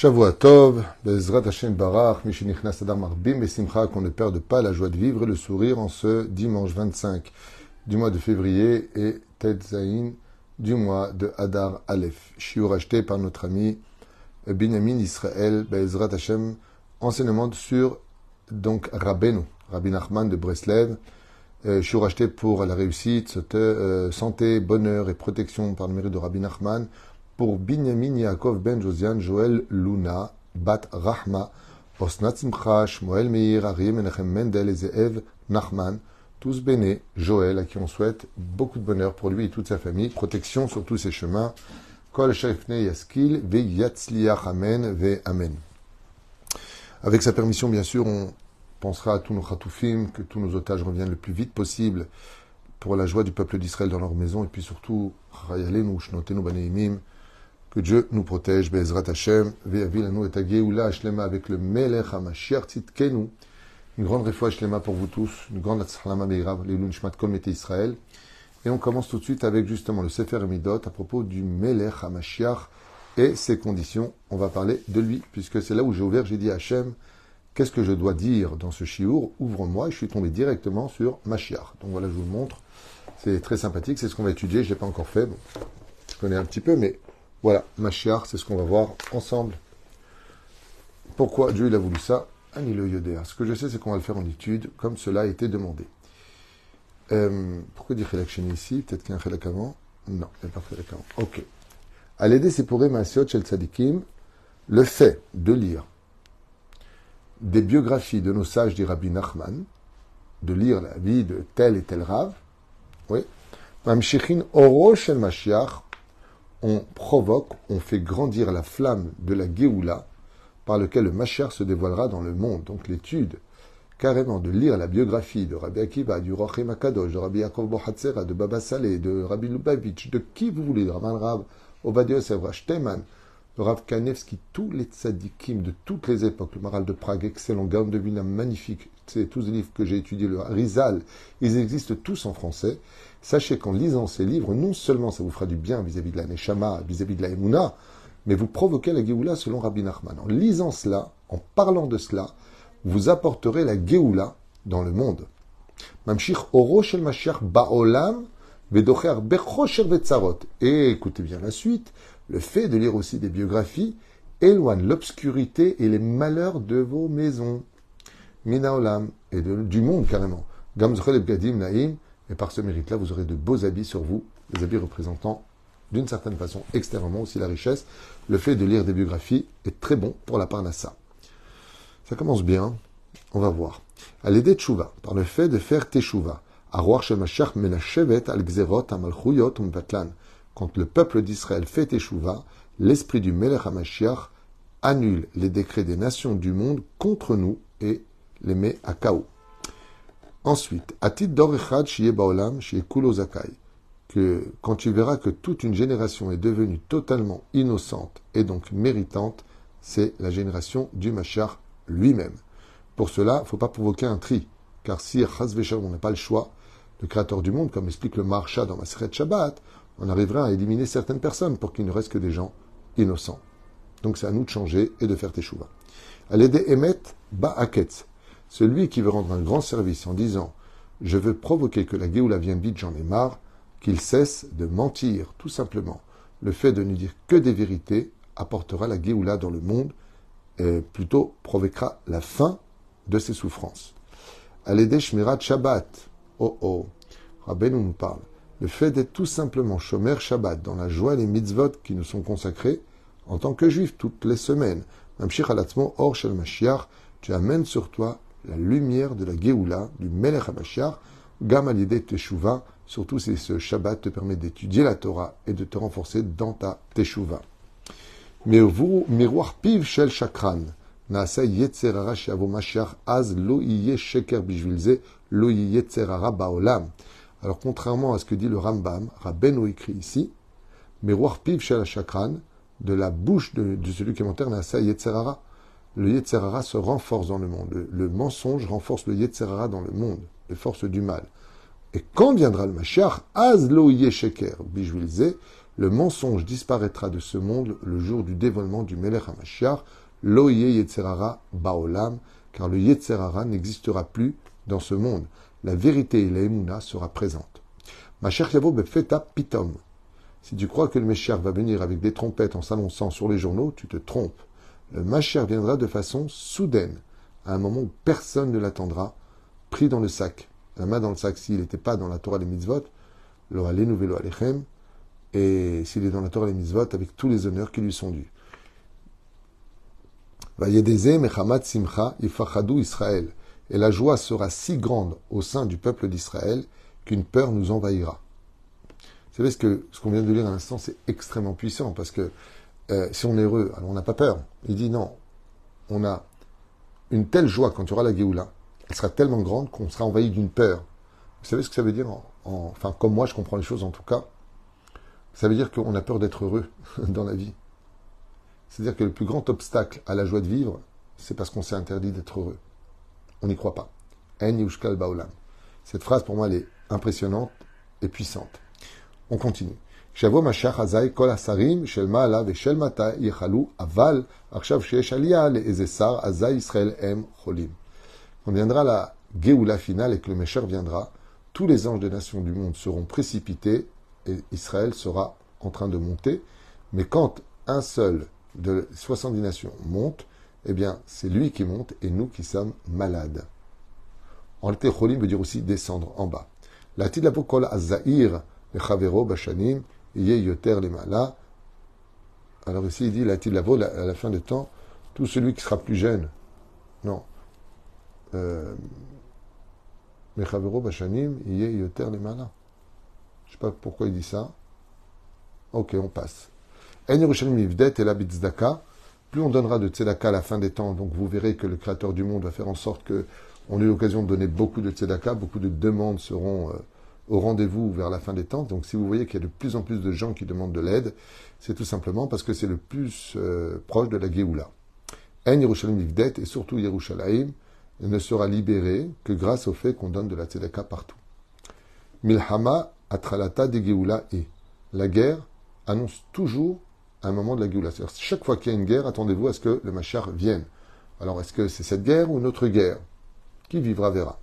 Shavua Tov, Bezrat Hashem Barach, Mishinichnas Adar Marbim et Simcha, qu'on ne perde pas la joie de vivre et le sourire en ce dimanche 25 du mois de février et Ted Zain du mois de Adar Aleph. Shiur acheté par notre ami Binyamin Israël, Bezrat Hashem, enseignement sur donc Rabbeinu, Rabbi de Breslev, euh, Shiur acheté pour la réussite, euh, santé, bonheur et protection par le mérite de Rabbi Nachman, pour Binyamin Yaakov Ben Josian Joël Luna, Bat Rahma, Osnat Simcha, Shmuel Meir, Ari Menachem Mendel et Zeev Nachman, tous bénés, Joël, à qui on souhaite beaucoup de bonheur pour lui et toute sa famille, protection sur tous ses chemins. Kol Shefne Yaskil, Ve Yatzliach Amen, Ve Amen. Avec sa permission, bien sûr, on pensera à tous nos khatoufim, que tous nos otages reviennent le plus vite possible pour la joie du peuple d'Israël dans leur maison, et puis surtout, Chayalenu, Shnotenu Baneimim, que Dieu nous protège, Bezrat Hashem, Ve'avilanu et Ageoula Hashlema avec le Melech HaMashiach Tzidkenu. Une grande réfoua Hashlema pour vous tous, une grande les Nishmat Kol Mete Israël. Et on commence tout de suite avec justement le Sefer Emidot à propos du Melech HaMashiach et ses conditions. On va parler de lui, puisque c'est là où j'ai ouvert, j'ai dit à Hashem, qu'est-ce que je dois dire dans ce shiur? Ouvre-moi, je suis tombé directement sur Mashiach. Donc voilà, je vous le montre. C'est très sympathique, c'est ce qu'on va étudier, je ne l'ai pas encore fait. Bon, je connais un petit peu, mais voilà, Mashiach, c'est ce qu'on va voir ensemble. Pourquoi Dieu a voulu ça Ani le Yodéa? Ce que je sais, c'est qu'on va le faire en étude, comme cela a été demandé. Euh, pourquoi dire Sheni ici? Peut-être qu'il y a un Chelak avant? Non, il n'y a pas de Chelak avant. Ok. À l'aider, c'est pour Emasiot Shel le fait de lire des biographies de nos sages des Rabbi Nachman, de lire la vie de tel et tel Rav, oui, Mamshichin Oro Shel Mashiach, on provoque, on fait grandir la flamme de la Géoula par lequel le Mashiach se dévoilera dans le monde. Donc l'étude, carrément, de lire la biographie de Rabbi Akiva, du Rochim Akadosh, de Rabbi Yaakov Bohatzera, de Baba Saleh, de Rabbi Lubavitch, de qui vous voulez, de Raman Rav, Ovadia Yosef, De Rav Kanevski, tous les tzadikim de toutes les époques, le Maral de Prague, excellent, Gaon de Vilna, magnifique, c'est tous les livres que j'ai étudiés, le Rizal, ils existent tous en français. Sachez qu'en lisant ces livres, non seulement ça vous fera du bien vis-à-vis de la Neshama, vis-à-vis de la Emouna, mais vous provoquez la Géoula selon Rabbi Nachman. En lisant cela, en parlant de cela, vous apporterez la Géoula dans le monde. Et écoutez bien la suite, le fait de lire aussi des biographies éloigne l'obscurité et les malheurs de vos maisons. Mina olam, et du monde carrément. Naim, et par ce mérite-là, vous aurez de beaux habits sur vous, des habits représentant d'une certaine façon extérieurement aussi la richesse. Le fait de lire des biographies est très bon pour la parnassa. Ça commence bien, on va voir. À l'aider Tchouva, par le fait de faire Teshuva, à Shemashach Menashevet al Gzerot Amalchuyot quand le peuple d'Israël fait Teshuva, l'esprit du Melech HaMashiach annule les décrets des nations du monde contre nous et les met à chaos. Ensuite, Atit Dorechad Shie Baolam Kulozakai, que quand tu verras que toute une génération est devenue totalement innocente et donc méritante, c'est la génération du Machar lui-même. Pour cela, il ne faut pas provoquer un tri, car si on n'a pas le choix, le créateur du monde, comme explique le Marsha dans Maseret Shabbat, on arrivera à éliminer certaines personnes pour qu'il ne reste que des gens innocents. Donc c'est à nous de changer et de faire teshuva. Allez Emet Ba'aketz, celui qui veut rendre un grand service en disant Je veux provoquer que la Géoula vienne vite, j'en ai marre, qu'il cesse de mentir, tout simplement. Le fait de ne dire que des vérités apportera la Géoula dans le monde, et plutôt provoquera la fin de ses souffrances. Alédé Shmirat Shabbat. Oh oh, Rabbeinu nous parle. Le fait d'être tout simplement Shomer Shabbat dans la joie les mitzvot qui nous sont consacrés en tant que juifs toutes les semaines. Alatzmo Or Shel Mashiach, tu amènes sur toi la lumière de la Géoula, du Melech HaMashiach, Gam Alideh Teshuvah, surtout si ce Shabbat te permet d'étudier la Torah et de te renforcer dans ta Teshuvah. Miroir piv shel shakran, naasa yetzerara shavo Mashiach, az lo iye sheker bishvilze, lo yetzerara baolam. Alors, contrairement à ce que dit le Rambam, Rabbeinu écrit ici, Miroir piv shel shakran, de la bouche de, celui qui est naasa yetzerara, le Yetzerara se renforce dans le monde. Le, mensonge renforce le Yetzerara dans le monde, les forces du mal. Et quand viendra le Mashiach, Az lo sheker bijvilze, Le mensonge disparaîtra de ce monde le jour du dévoilement du Melech HaMashiach, Loye Yetzerara Baolam, car le Yetzerara n'existera plus dans ce monde. La vérité et la Emouna sera présente. Mashiach Yavo Befeta Pitom. Si tu crois que le Mashiach va venir avec des trompettes en s'annonçant sur les journaux, tu te trompes. Le Mashiach viendra de façon soudaine, à un moment où personne ne l'attendra, pris dans le sac. La main dans le sac, s'il n'était pas dans la Torah des mitzvot, lo alenu velo alechem, et s'il est dans la Torah des mitzvot, avec tous les honneurs qui lui sont dus. simcha Israël. Et la joie sera si grande au sein du peuple d'Israël qu'une peur nous envahira. Vous savez ce que ce qu'on vient de lire à l'instant, c'est extrêmement puissant parce que euh, si on est heureux, alors on n'a pas peur. Il dit non, on a une telle joie quand tu auras la Géoula, elle sera tellement grande qu'on sera envahi d'une peur. Vous savez ce que ça veut dire Enfin, comme moi je comprends les choses en tout cas, ça veut dire qu'on a peur d'être heureux dans la vie. C'est-à-dire que le plus grand obstacle à la joie de vivre, c'est parce qu'on s'est interdit d'être heureux. On n'y croit pas. Cette phrase, pour moi, est impressionnante et puissante. On continue. On viendra la Géoula finale et que le Mesher viendra, tous les anges des nations du monde seront précipités et Israël sera en train de monter. Mais quand un seul de 70 nations monte, eh bien, c'est lui qui monte et nous qui sommes malades. En Cholim veut dire aussi descendre en bas. La kol azair le chavero bashanim yoter les mala. Alors ici, il dit la tilavo à la fin des temps, tout celui qui sera plus jeune. Non. Euh, bashanim yoter les mala. Je ne sais pas pourquoi il dit ça. Ok, on passe. En Yerushalayim Ivdet et la plus on donnera de tzedaka à la fin des temps, donc vous verrez que le Créateur du monde va faire en sorte que on ait l'occasion de donner beaucoup de tzedaka, beaucoup de demandes seront euh, au rendez-vous vers la fin des temps. Donc si vous voyez qu'il y a de plus en plus de gens qui demandent de l'aide, c'est tout simplement parce que c'est le plus euh, proche de la Géoula. En Yerushalayim Ivdet et surtout Yerushalayim ne sera libéré que grâce au fait qu'on donne de la tzedaka partout. Milhama atralata de Géoula et la guerre annonce toujours un moment de la Géoula. Chaque fois qu'il y a une guerre, attendez-vous à ce que le Machar vienne. Alors, est-ce que c'est cette guerre ou une autre guerre Qui vivra verra.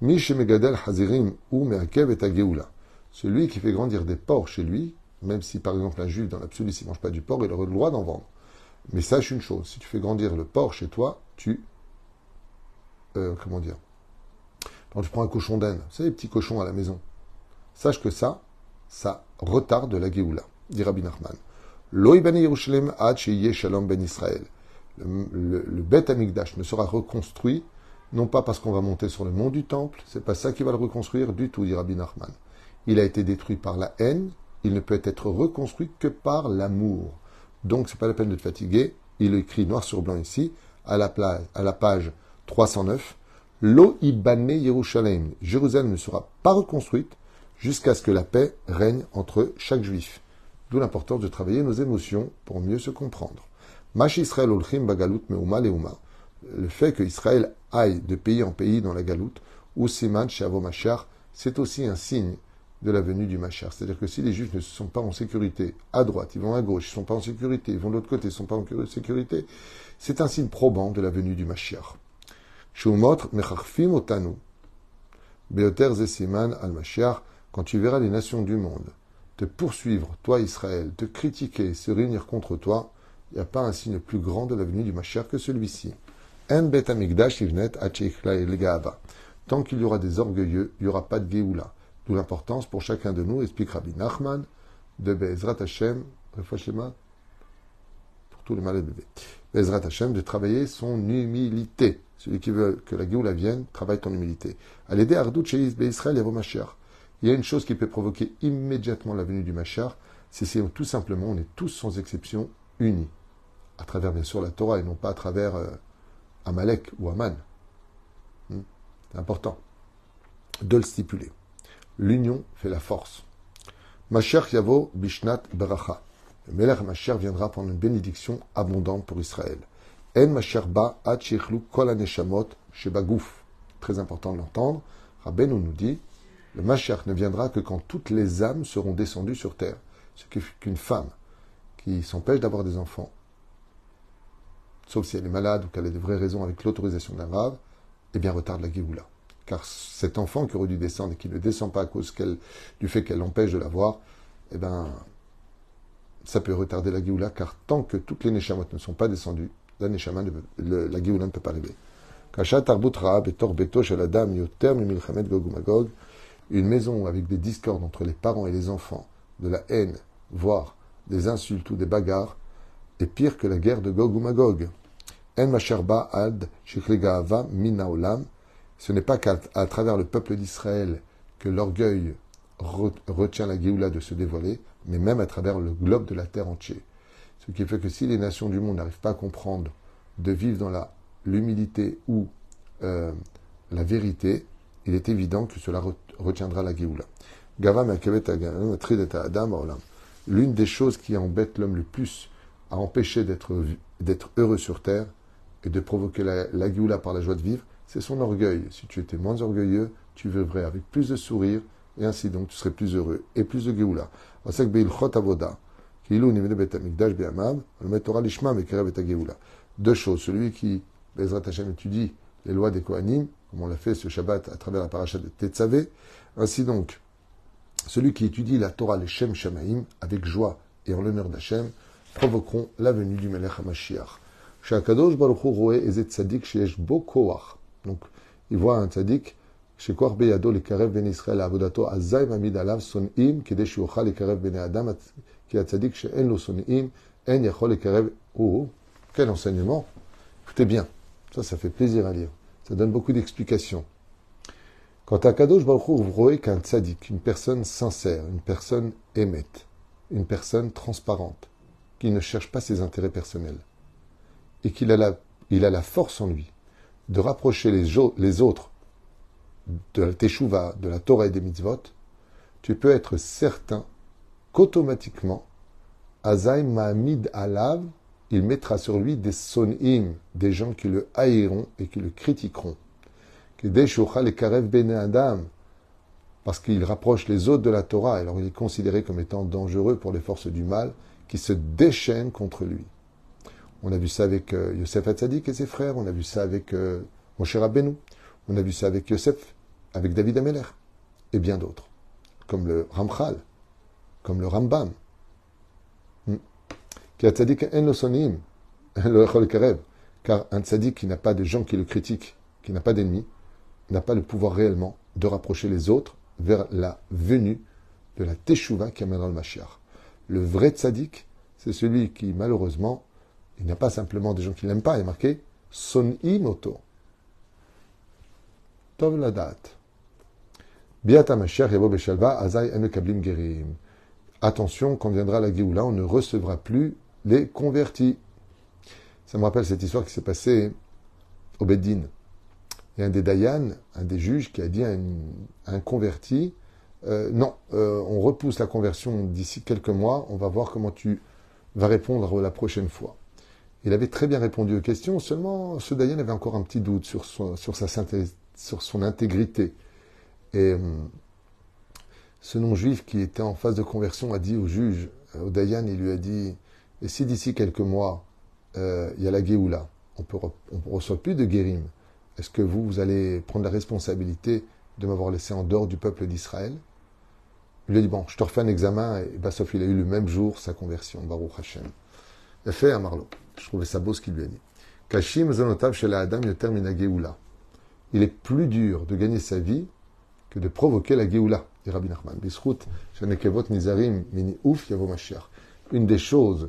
Mish Megadel Hazirim ou Meakev et Géoula. Celui qui fait grandir des porcs chez lui, même si par exemple un juif dans l'absolu s'il ne mange pas du porc, il aurait le droit d'en vendre. Mais sache une chose, si tu fais grandir le porc chez toi, tu... Euh, comment dire Quand tu prends un cochon d'Inde, savez les petits cochons à la maison, sache que ça, ça retarde la Géoula, dit Rabbi Nachman. Ben Israël. Le, le, Bet Amigdash ne sera reconstruit, non pas parce qu'on va monter sur le mont du temple, c'est pas ça qui va le reconstruire du tout, dit Rabbi Nachman. Il a été détruit par la haine, il ne peut être reconstruit que par l'amour. Donc c'est pas la peine de te fatiguer, il écrit noir sur blanc ici, à la, à la page 309, Lo Ibane. Jérusalem ne sera pas reconstruite jusqu'à ce que la paix règne entre chaque juif. D'où l'importance de travailler nos émotions pour mieux se comprendre. Mash Israël olchim bagalut meuma leuma. Le fait que Israël aille de pays en pays dans la galoute, ou siman shavo machar, c'est aussi un signe de la venue du machar. C'est-à-dire que si les juifs ne sont pas en sécurité à droite, ils vont à gauche, ils ne sont pas en sécurité, ils vont de l'autre côté, ils ne sont pas en sécurité, c'est un signe probant de la venue du machar, quand tu verras les nations du monde te poursuivre, toi Israël, te critiquer, se réunir contre toi, il n'y a pas un signe plus grand de la venue du Mashiach que celui-ci. Tant qu'il y aura des orgueilleux, il n'y aura pas de Géoula. D'où l'importance pour chacun de nous, explique Rabbi Nachman, de Bezrat Hashem, pour tous les malades bébés. Bezrat Hashem, de travailler son humilité. Celui qui veut que la Géoula vienne, travaille ton humilité. Ardout chez Israël et Mashiach. Il y a une chose qui peut provoquer immédiatement la venue du Machar, c'est si tout simplement on est tous sans exception unis, à travers bien sûr la Torah et non pas à travers euh, Amalek ou Aman. Hmm? C'est important de le stipuler. L'union fait la force. Mashiach Yavo Bishnat Beracha. Le Melech Mashiach viendra prendre une bénédiction abondante pour Israël. En Mashiach Ba Kol Shebagouf. Très important de l'entendre. Rabbeinu nous dit le Mashiach ne viendra que quand toutes les âmes seront descendues sur terre. ce qu'une femme qui s'empêche d'avoir des enfants, sauf si elle est malade ou qu'elle a des vraies raisons avec l'autorisation d'un rave, eh bien retarde la Géoula. Car cet enfant qui aurait dû descendre et qui ne descend pas à cause du fait qu'elle l'empêche de l'avoir, eh bien, ça peut retarder la Géoula, car tant que toutes les Neshamot ne sont pas descendues, la Neshama, la ne peut pas arriver. Une maison avec des discordes entre les parents et les enfants, de la haine, voire des insultes ou des bagarres, est pire que la guerre de Gog ou Magog. En ad Ce n'est pas qu'à travers le peuple d'Israël que l'orgueil retient la Géoula de se dévoiler, mais même à travers le globe de la terre entier. Ce qui fait que si les nations du monde n'arrivent pas à comprendre de vivre dans l'humilité ou euh, la vérité, il est évident que cela retiendra la Géoula. L'une des choses qui embête l'homme le plus à empêcher d'être heureux sur terre et de provoquer la, la Géoula par la joie de vivre, c'est son orgueil. Si tu étais moins orgueilleux, tu vivrais avec plus de sourire, et ainsi donc tu serais plus heureux et plus de Géoula. Deux choses. Celui qui, Bezrat Hashem, étudie les lois des Kohanim, comme on l'a fait ce Shabbat à travers la paracha de Tetzavé. Ainsi donc, celui qui étudie la Torah, les Shem Shamaim, avec joie et en l'honneur d'Hachem, provoqueront la venue du Melech HaMashiach. Shakadosh Baruch Hu Ezet Tzadik Sheesh Bo Donc, il voit un Tzadik, Shekor Beyado le Karev Ben Israël Avodato Azay Mamid Alav Son'im Kedesh Yochal le Karev Ben Adam Ki Tzadik She'en Lo Son'im En Yachol le Karev Oh, quel enseignement Écoutez bien, ça, ça fait plaisir à lire. Ça donne beaucoup d'explications. Quant à Kadosh Baruch vous voyez qu'un tzaddik, une personne sincère, une personne émette, une personne transparente, qui ne cherche pas ses intérêts personnels, et qu'il a la, force en lui de rapprocher les, autres de la Teshuvah, de la Torah et des mitzvot, tu peux être certain qu'automatiquement, Azaï Mahamid Alav, il mettra sur lui des sonim, des gens qui le haïront et qui le critiqueront. Parce qu'il rapproche les autres de la Torah, alors il est considéré comme étant dangereux pour les forces du mal qui se déchaînent contre lui. On a vu ça avec euh, Yosef Hatzadik et ses frères, on a vu ça avec euh, Moshe Rabbeinu, on a vu ça avec Yosef, avec David Ameler, et bien d'autres, comme le Ramchal, comme le Rambam. Car un tzaddik qui n'a pas de gens qui le critiquent, qui n'a pas d'ennemis, n'a pas le pouvoir réellement de rapprocher les autres vers la venue de la teshuva qui amènera le Mashiach. Le vrai tzaddik, c'est celui qui, malheureusement, il n'y a pas simplement des gens qui l'aiment pas, il est marqué son imoto. Tov la date. Attention, quand viendra la Géoula, on ne recevra plus les convertis. Ça me rappelle cette histoire qui s'est passée au Beddin. Il y a un des Dayan, un des juges, qui a dit à, un converti euh, Non, euh, on repousse la conversion d'ici quelques mois, on va voir comment tu vas répondre la prochaine fois. Il avait très bien répondu aux questions, seulement ce Dayan avait encore un petit doute sur son, intégrité. Et euh, ce non-juif qui était en phase de conversion a dit au juge, au Dayan, il lui a dit Et si d'ici quelques mois, il y a la Géoula, on ne reçoit plus de guérim, est-ce que vous, vous allez prendre la responsabilité de m'avoir laissé en dehors du peuple d'Israël? Il lui a dit, bon, je te refais un examen, et Bassof, il a eu le même jour sa conversion, Baruch Hashem. A fait à Marlo. Je trouvais ça beau ce qu'il lui a dit. Kashim Zanotav chez la Adam termine Geoula. Il est plus dur de gagner sa vie que de provoquer la Geoula, dit Rabbi Nachman. Bisrout, Nizarim, Mini Ouf, Yavo. Une des choses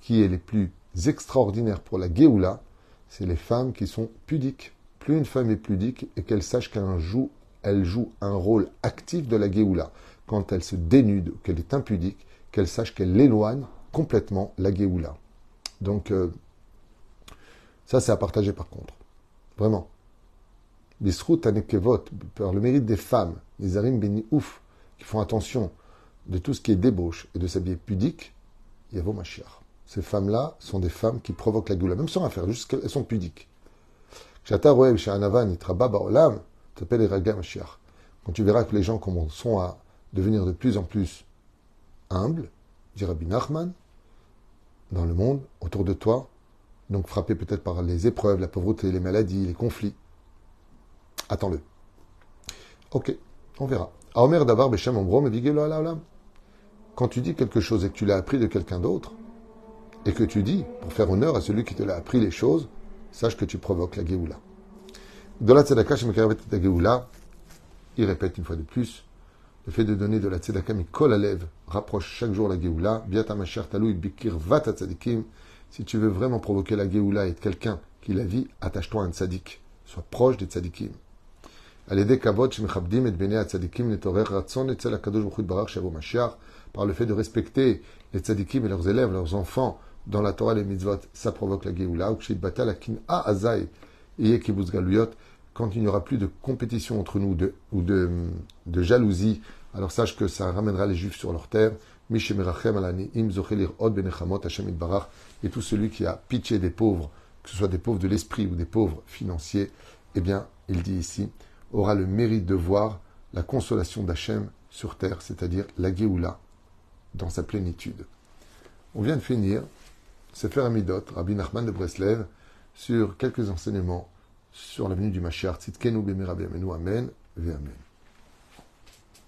qui est les plus extraordinaires pour la Geoula, c'est les femmes qui sont pudiques plus une femme est pudique et qu'elle sache qu'elle joue, elle joue un rôle actif de la Géoula. Quand elle se dénude, qu'elle est impudique, qu'elle sache qu'elle éloigne complètement la Géoula. Donc, euh, ça, c'est à partager par contre. Vraiment. Bisrout Anekevot, par le mérite des femmes, les Arim Beni Ouf, qui font attention de tout ce qui est débauche et de s'habiller pudique, Yavo Mashiach. Ces femmes-là sont des femmes qui provoquent la Géoula, même sans rien faire, juste qu'elles sont pudiques. Quand tu verras que les gens sont à devenir de plus en plus humbles, dit Rabbi Nachman, dans le monde, autour de toi, donc frappé peut-être par les épreuves, la pauvreté, les maladies, les conflits. Attends-le. Ok, on verra. Quand tu dis quelque chose et que tu l'as appris de quelqu'un d'autre, et que tu dis, pour faire honneur à celui qui te l'a appris les choses, sache que tu provoques la Géoula. De la tzedaka, la Géoula, il répète une fois de plus, le fait de donner de la tzedaka kol alev rapproche chaque jour la Géoula. Biata bikir vata tzadikim. Si tu veux vraiment provoquer la Géoula et être quelqu'un qui la vit, attache-toi à un tzadik. Sois proche des tzadikim. Par le fait de respecter les tzadikim et leurs élèves, leurs enfants, dans la Torah, les mitzvot, ça provoque la Géoula. Quand il n'y aura plus de compétition entre nous de, ou de, de jalousie, alors sache que ça ramènera les Juifs sur leur terre. Et tout celui qui a pitié des pauvres, que ce soit des pauvres de l'esprit ou des pauvres financiers, eh bien, il dit ici, aura le mérite de voir la consolation d'Hachem sur terre, c'est-à-dire la Géoula, dans sa plénitude. On vient de finir Sefer Amidot, Rabbi Nachman de Breslev, sur quelques enseignements sur l'avenue du Mashiach. Tzidkenu b'merabi amenu, amen, ve amen.